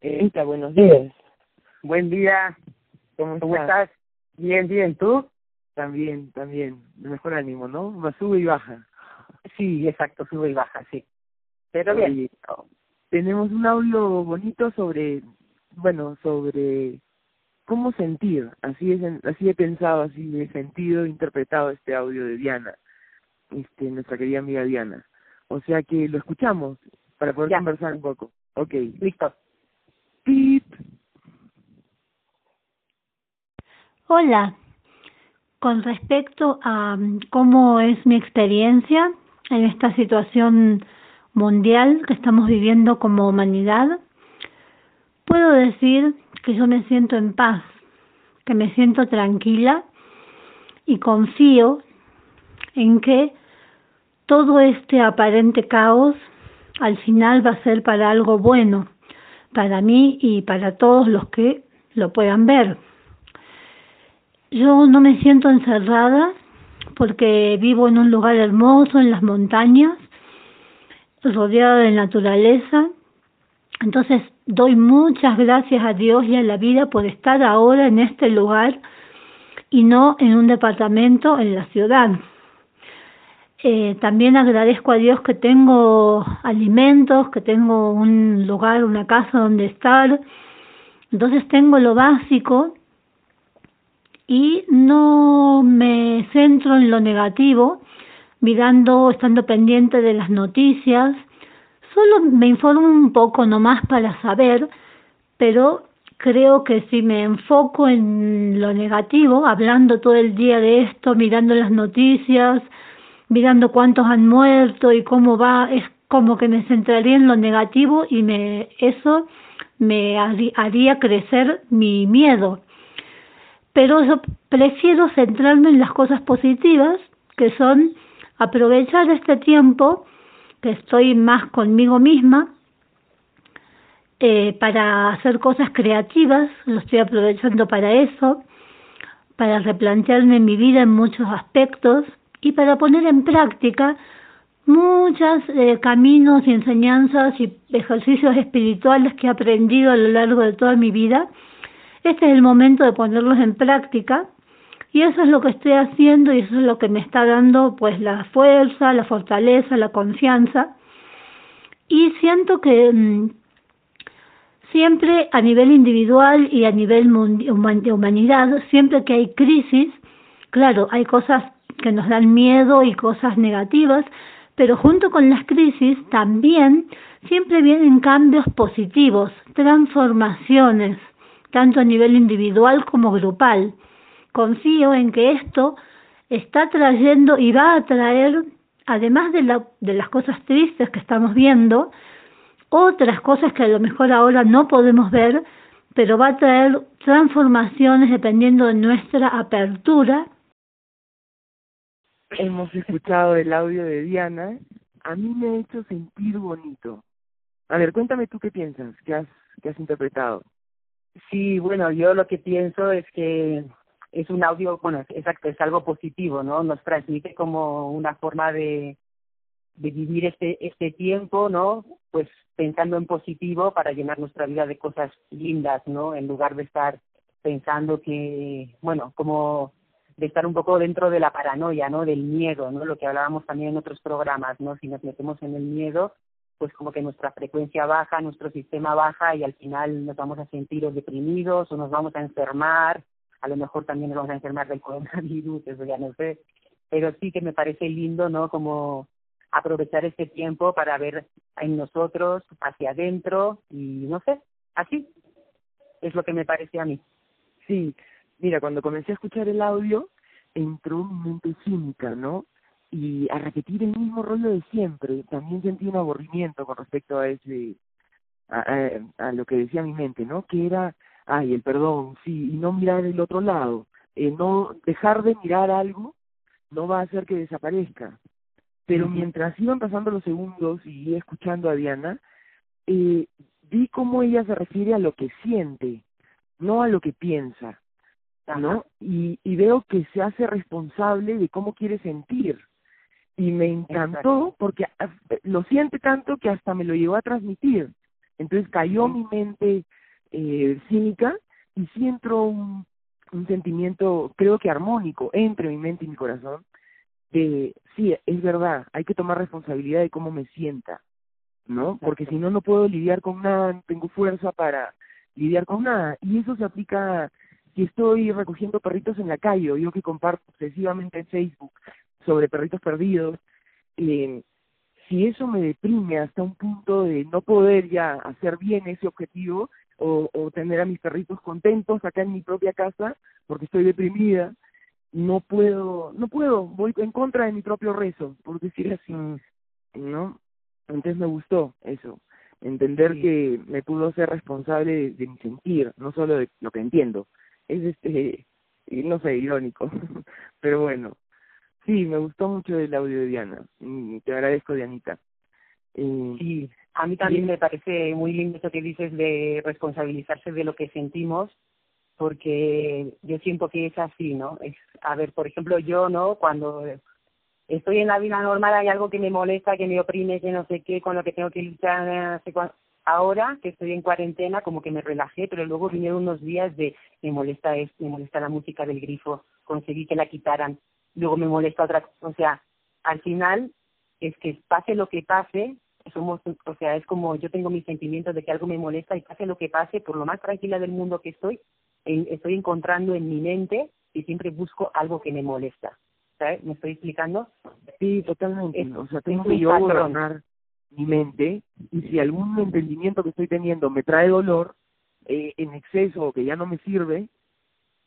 Erika, buenos días. Buen día. ¿Cómo, ¿Cómo estás? Bien, bien. ¿Tú? También, también. De mejor ánimo, ¿no? Sube y baja. Sí, exacto. Sube y baja, sí. Pero bien. Oye, oh, tenemos un audio bonito sobre, bueno, sobre cómo sentir. Así es, así he pensado, así he sentido, interpretado este audio de Diana, este, nuestra querida amiga Diana. O sea que lo escuchamos para poder Ya. conversar un poco. Ok. Listo. Hola, con respecto a mm, cómo es mi experiencia en esta situación mundial que estamos viviendo como humanidad, puedo decir que yo me siento en paz, que me siento tranquila y confío en que todo este aparente caos al final va a ser para algo bueno, para mí y para todos los que lo puedan ver. Yo no me siento encerrada porque vivo en un lugar hermoso, en las montañas, rodeada de naturaleza. Entonces doy muchas gracias a Dios y a la vida por estar ahora en este lugar y no en un departamento en la ciudad. Eh, también agradezco a Dios que tengo alimentos, que tengo un lugar, una casa donde estar. Entonces tengo lo básico y no me centro en lo negativo, mirando, estando pendiente de las noticias. Solo me informo un poco nomás para saber, pero creo que si me enfoco en lo negativo, hablando todo el día de esto, mirando las noticias, mirando cuántos han muerto y cómo va, es como que me centraría en lo negativo y me eso me haría crecer mi miedo. Pero yo prefiero centrarme en las cosas positivas, que son aprovechar este tiempo que estoy más conmigo misma eh, para hacer cosas creativas, lo estoy aprovechando para eso, para replantearme mi vida en muchos aspectos y para poner en práctica muchos eh, caminos y enseñanzas y ejercicios espirituales que he aprendido a lo largo de toda mi vida este es el momento de ponerlos en práctica. Y eso es lo que estoy haciendo y eso es lo que me está dando pues la fuerza, la fortaleza, la confianza. Y siento que mmm, siempre a nivel individual y a nivel de humanidad, siempre que hay crisis, claro, hay cosas que nos dan miedo y cosas negativas, pero junto con las crisis también siempre vienen cambios positivos, transformaciones tanto a nivel individual como grupal. Confío en que esto está trayendo y va a traer, además de, la, de las cosas tristes que estamos viendo, otras cosas que a lo mejor ahora no podemos ver, pero va a traer transformaciones dependiendo de nuestra apertura. Hemos escuchado el audio de Diana. A mí me ha hecho sentir bonito. A ver, cuéntame tú qué piensas, qué has, qué has interpretado. Sí, bueno, yo lo que pienso es que es un audio, bueno, exacto, es algo positivo, ¿no? Nos transmite como una forma de, de vivir este, este tiempo, ¿no? Pues pensando en positivo para llenar nuestra vida de cosas lindas, ¿no? En lugar de estar pensando que, bueno, como de estar un poco dentro de la paranoia, ¿no? Del miedo, ¿no? Lo que hablábamos también en otros programas, ¿no? Si nos metemos en el miedo, pues como que nuestra frecuencia baja, nuestro sistema baja y al final nos vamos a sentir deprimidos o nos vamos a enfermar, a lo mejor también nos vamos a enfermar del coronavirus, eso ya no sé, pero sí que me parece lindo, ¿no? Como aprovechar este tiempo para ver en nosotros, hacia adentro y no sé, así es lo que me parece a mí. Sí, mira, cuando comencé a escuchar el audio, entró mi mente cínica, ¿no? y a repetir el mismo rollo de siempre. También sentí un aburrimiento con respecto a ese, a, a, a, lo que decía mi mente, ¿no? Que era, ay, el perdón, sí, y no mirar el otro lado. Eh, no dejar de mirar algo no va a hacer que desaparezca. Pero mientras iban pasando los segundos y escuchando a Diana, eh, vi cómo ella se refiere a lo que siente, no a lo que piensa, ¿no? Y, y veo que se hace responsable de cómo quiere sentir y me encantó porque lo siente tanto que hasta me lo llegó a transmitir. Entonces cayó mi mente eh, cínica y sí entró un, un sentimiento, creo que armónico, entre mi mente y mi corazón, de, sí, es verdad, hay que tomar responsabilidad de cómo me sienta, ¿no? Porque si no, no puedo lidiar con nada, no tengo fuerza para lidiar con nada. Y eso se aplica si estoy recogiendo perritos en la calle, o yo que comparto obsesivamente en Facebook sobre perritos perdidos, eh, si eso me deprime hasta un punto de no poder ya hacer bien ese objetivo o, o tener a mis perritos contentos acá en mi propia casa porque estoy deprimida, no puedo, no puedo, voy en contra de mi propio rezo, por decir así, ¿no? Entonces me gustó eso, entender que me pudo ser responsable de, mi sentir, no solo de lo que entiendo. Es este, no sé, irónico, pero bueno. Sí, me gustó mucho el audio de Diana, mm, te agradezco, Dianita. Eh, sí, a mí también me parece muy lindo eso que dices de responsabilizarse de lo que sentimos porque yo siento que es así, ¿no? Es, a ver, por ejemplo, yo, ¿no? Cuando estoy en la vida normal hay algo que me molesta, que me oprime, que no sé qué, con lo que tengo que luchar, Ahora que estoy en cuarentena, como que me relajé, pero luego vinieron unos días de me molesta esto, me molesta la música del grifo, conseguí que la quitaran, luego me molesta otra, o sea, al final es que pase lo que pase, somos, o sea, es como yo tengo mis sentimientos de que algo me molesta y pase lo que pase, por lo más tranquila del mundo que estoy, estoy encontrando en mi mente y siempre busco algo que me molesta. ¿Sabes? ¿Me estoy explicando? Sí, totalmente. o sea, tengo que yo gobernar mi mente y si algún entendimiento que estoy teniendo me trae dolor eh, en exceso o que ya no me sirve,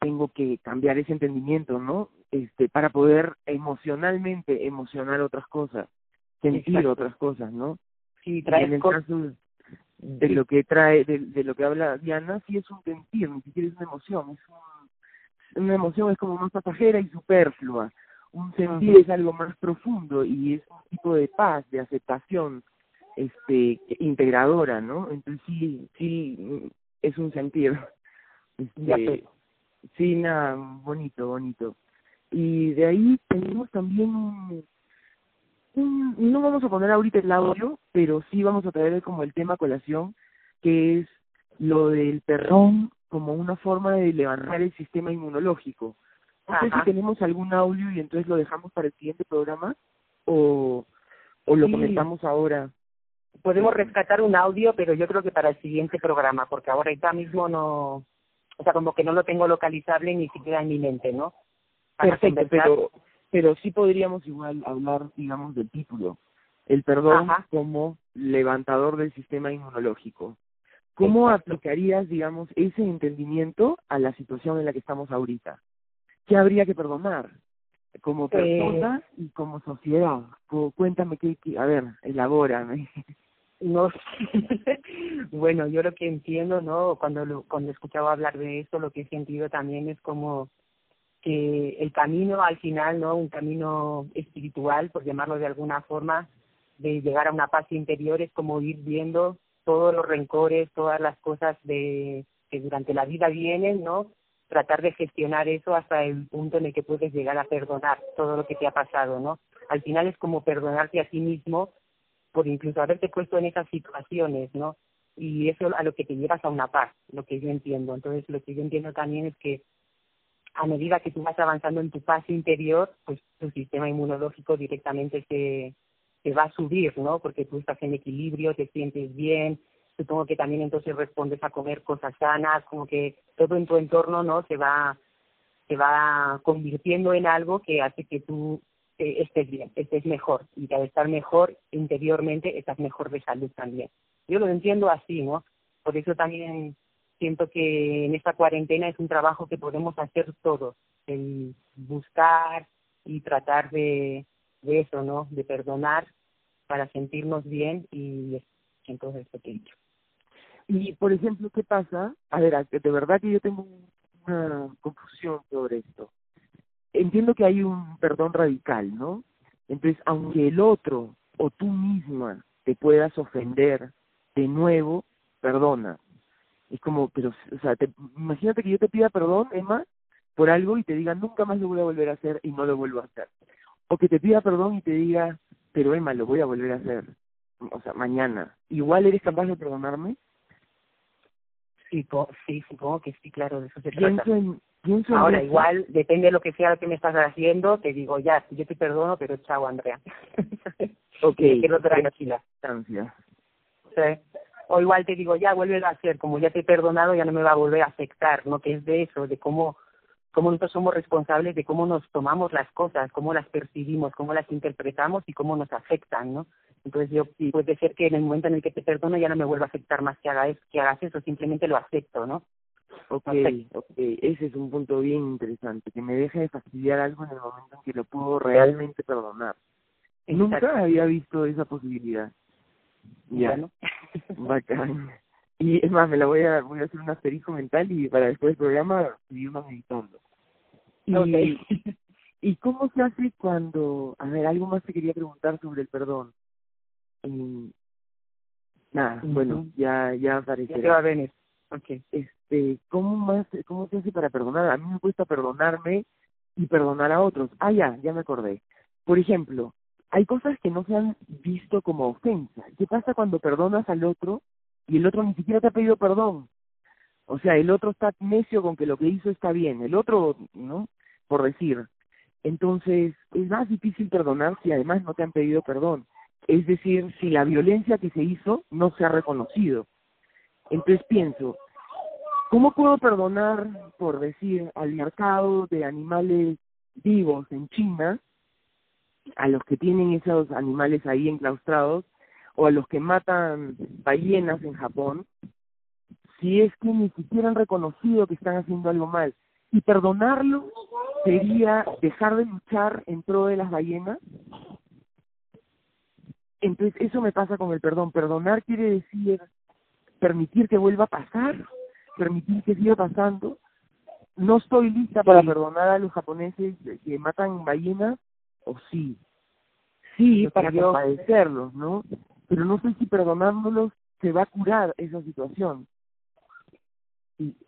tengo que cambiar ese entendimiento, ¿no? Este, para poder emocionalmente emocionar otras cosas, sentir otras cosas, ¿no? Sí, trae en el caso de lo que trae, de, de, lo que habla Diana, sí es un sentir, ni siquiera es una emoción, es un, una emoción es como más pasajera y superflua. Un sentir es algo más profundo y es un tipo de paz, de aceptación, este, integradora, ¿no? Entonces sí, sí, es un sentir. Este, sí, nada, bonito, bonito. Y de ahí tenemos también no vamos a poner ahorita el audio, pero sí vamos a traer como el tema colación, que es lo del perdón como una forma de levantar el sistema inmunológico. No sé si tenemos algún audio y entonces lo dejamos para el siguiente programa o, o lo comentamos ahora. Podemos rescatar un audio, pero yo creo que para el siguiente programa, porque ahora mismo no, o sea, como que no lo tengo localizable ni siquiera en mi mente, ¿no? Perfecto, pero pero sí podríamos igual hablar, digamos, del título, el perdón como levantador del sistema inmunológico. ¿Cómo aplicarías, digamos, ese entendimiento a la situación en la que estamos ahorita? ¿Qué habría que perdonar? Como persona eh, y como sociedad. Cuéntame qué, a ver, elabórame. No, bueno, yo lo que entiendo, ¿no? Cuando cuando escuchaba hablar de esto, lo que he sentido también es como que el camino al final, ¿no? Un camino espiritual, por llamarlo de alguna forma, de llegar a una paz interior es como ir viendo todos los rencores, todas las cosas de que durante la vida vienen, ¿no? Tratar de gestionar eso hasta el punto en el que puedes llegar a perdonar todo lo que te ha pasado, ¿no? Al final es como perdonarte a ti mismo por incluso haberte puesto en esas situaciones, ¿no? Y eso a lo que te llevas a una paz, lo que yo entiendo. Entonces, lo que yo entiendo también es que a medida que tú vas avanzando en tu paz interior, pues tu sistema inmunológico directamente se, se va a subir, ¿no? Porque tú estás en equilibrio, te sientes bien, supongo que también entonces respondes a comer cosas sanas, como que todo en tu entorno, ¿no? Se va, se va convirtiendo en algo que hace que tú eh, estés bien, estés mejor, y al estar mejor interiormente estás mejor de salud también. Yo lo entiendo así, ¿no? Por eso también siento que en esta cuarentena es un trabajo que podemos hacer todos, el buscar y tratar de, de eso, ¿no? De perdonar para sentirnos bien y entonces pequeño. Y, por ejemplo, ¿qué pasa? A ver, de verdad que yo tengo una confusión sobre esto. Entiendo que hay un perdón radical, ¿no? Entonces, aunque el otro o tú misma te puedas ofender de nuevo, perdona es como, pero, o sea, te, imagínate que yo te pida perdón, Emma, por algo y te diga, nunca más lo voy a volver a hacer y no lo vuelvo a hacer. O que te pida perdón y te diga, pero Emma, lo voy a volver a hacer. o sea, mañana, ¿igual eres capaz de perdonarme? Sí, sí, supongo que sí, claro, de eso se trata. En, Ahora, igual, depende de lo que sea lo que me estás haciendo, te digo, ya, yo te perdono, pero chao, Andrea. ok. Quiero tranquila. Sí. O igual te digo, ya, vuelve a hacer, como ya te he perdonado, ya no me va a volver a afectar, ¿no? Que es de eso, de cómo cómo nosotros somos responsables de cómo nos tomamos las cosas, cómo las percibimos, cómo las interpretamos y cómo nos afectan, ¿no? Entonces yo puede ser que en el momento en el que te perdono ya no me vuelva a afectar más que hagas que hagas eso, simplemente lo acepto, ¿no? Ok, ok, ese es un punto bien interesante, que me deje de fastidiar algo en el momento en que lo puedo realmente perdonar. Nunca había visto esa posibilidad. Ya, ¿no? bacán. Y es más, me la voy a, voy a hacer un asterisco mental y para después del programa seguirnos meditando. Y, ¿Y cómo se hace cuando, a ver, algo más te quería preguntar sobre el perdón? Eh, nada, bueno, ya, ya aparecerá. Ya va a venir. Okay. Este, ¿cómo más, cómo se hace para perdonar? A mí me cuesta perdonarme y perdonar a otros. Ah, ya, ya me acordé. Por ejemplo, hay cosas que no se han visto como ofensa. ¿Qué pasa cuando perdonas al otro y el otro ni siquiera te ha pedido perdón? O sea, el otro está necio con que lo que hizo está bien. El otro, ¿no? Por decir. Entonces, es más difícil perdonar si además no te han pedido perdón. Es decir, si la violencia que se hizo no se ha reconocido. Entonces pienso, ¿cómo puedo perdonar, por decir, al mercado de animales vivos en China, a los que tienen esos animales ahí enclaustrados, o a los que matan ballenas en Japón, si es que ni siquiera han reconocido que están haciendo algo mal? Y perdonarlo sería dejar de luchar en pro de las ballenas. Entonces, eso me pasa con el perdón. Perdonar quiere decir permitir que vuelva a pasar, permitir que siga pasando. No estoy lista para perdonar a los japoneses que matan ballenas, o sí. Sí, para compadecerlos, ¿no? Pero no sé si perdonándolos se va a curar esa situación.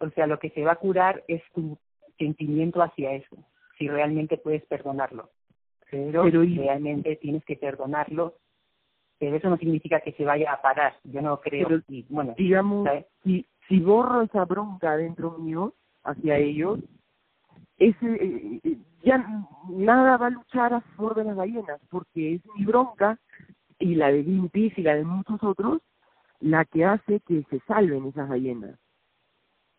o sea, lo que se va a curar es tu sentimiento hacia eso, si realmente puedes perdonarlo. Pero, realmente tienes que perdonarlo pero eso no significa que se vaya a parar, yo no creo. y, bueno, digamos, si, si borro esa bronca dentro mío hacia ellos, ese, eh, eh, ya nada va a luchar a favor de las ballenas, porque es mi bronca y la de Greenpeace y la de muchos otros la que hace que se salven esas ballenas.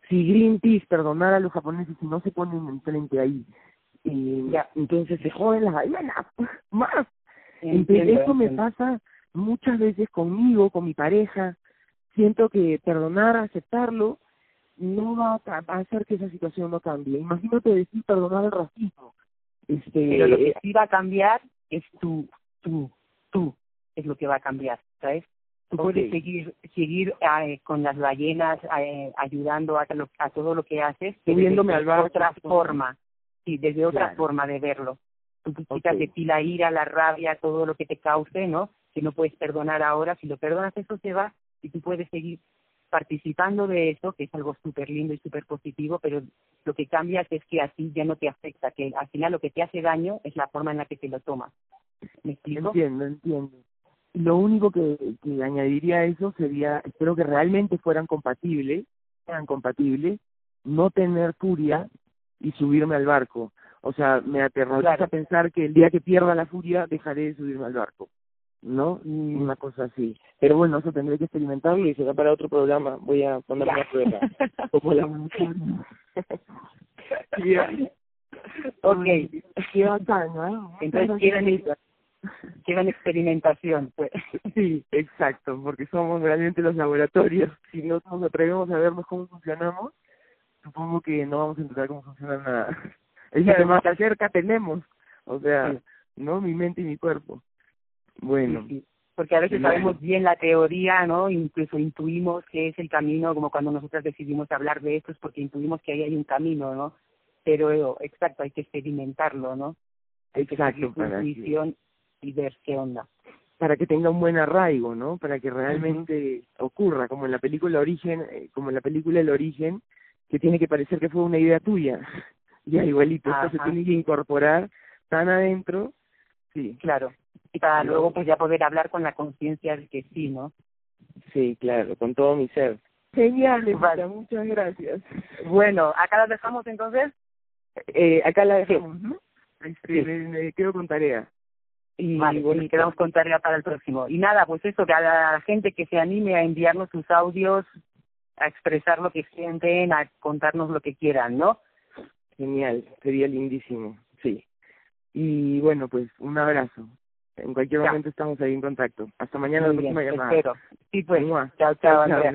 Si Greenpeace perdonara a los japoneses y no se ponen enfrente ahí, eh, ya, entonces se joden las ballenas más. Entonces, eso me pasa muchas veces conmigo, con mi pareja, siento que perdonar, aceptarlo, no va a hacer que esa situación no cambie. Imagínate decir perdonar el racismo. Este, Pero lo que sí va a cambiar es tú, tú, tú, es lo que va a cambiar, ¿sabes? Tú puedes seguir seguir eh, con las ballenas eh, ayudando a, a todo lo que haces, subiéndome al bar otra forma, sí, desde otra forma de verlo. Tú quitas de ti la ira, la rabia, todo lo que te cause, ¿no? Que no puedes perdonar ahora, si lo perdonas eso se va y tú puedes seguir participando de eso, que es algo súper lindo y súper positivo, pero lo que cambia es que así ya no te afecta, que al final lo que te hace daño es la forma en la que te lo tomas. ¿Me explico? Entiendo, entiendo. Lo único que, que añadiría a eso sería, espero que realmente fueran compatibles, sean compatibles, no tener furia y subirme al barco. O sea, me aterroriza pensar que el día que pierda la furia dejaré de subirme al barco. ¿No? Una cosa así. Pero bueno, eso tendré que experimentarlo y será para otro programa. Voy a ponerme a prueba. Como la Ok. Qué bacano, ¿eh? Entonces quieren, quieren experimentación, pues. Sí, exacto, porque somos realmente los laboratorios. Si no nos atrevemos a vernos cómo funcionamos, supongo que no vamos a entender cómo funciona nada. Es que más cerca tenemos, o sea, ¿no? Mi mente y mi cuerpo. Bueno. Porque a veces sabemos bien la teoría, ¿no? Incluso intuimos que es el camino, como cuando nosotros decidimos hablar de esto, es porque intuimos que ahí hay un camino, ¿no? Pero, exacto, hay que experimentarlo, ¿no? Hay que exacto, para intuición y ver qué onda. Para que tenga un buen arraigo, ¿no? Para que realmente ocurra, como en la película Origen, eh, como en la película El Origen, que tiene que parecer que fue una idea tuya. Ya igualito, esto se tiene que incorporar tan adentro, sí. Claro y para luego pues ya poder hablar con la conciencia de que sí, ¿no? Sí, claro, con todo mi ser. Genial, vale. muchas gracias. Bueno, ¿acá la dejamos entonces? Eh, acá la dejamos, ¿no? Este, me, quedo con tarea. Y vale, bueno, quedamos con tarea para el próximo. Y nada, pues eso, que a la gente que se anime a enviarnos sus audios, a expresar lo que sienten, a contarnos lo que quieran, ¿no? Genial, sería lindísimo, sí. Y bueno, pues un abrazo. En cualquier momento estamos ahí en contacto. Hasta mañana la próxima llamada. Espero. Sí, pues. Chao, chao, chao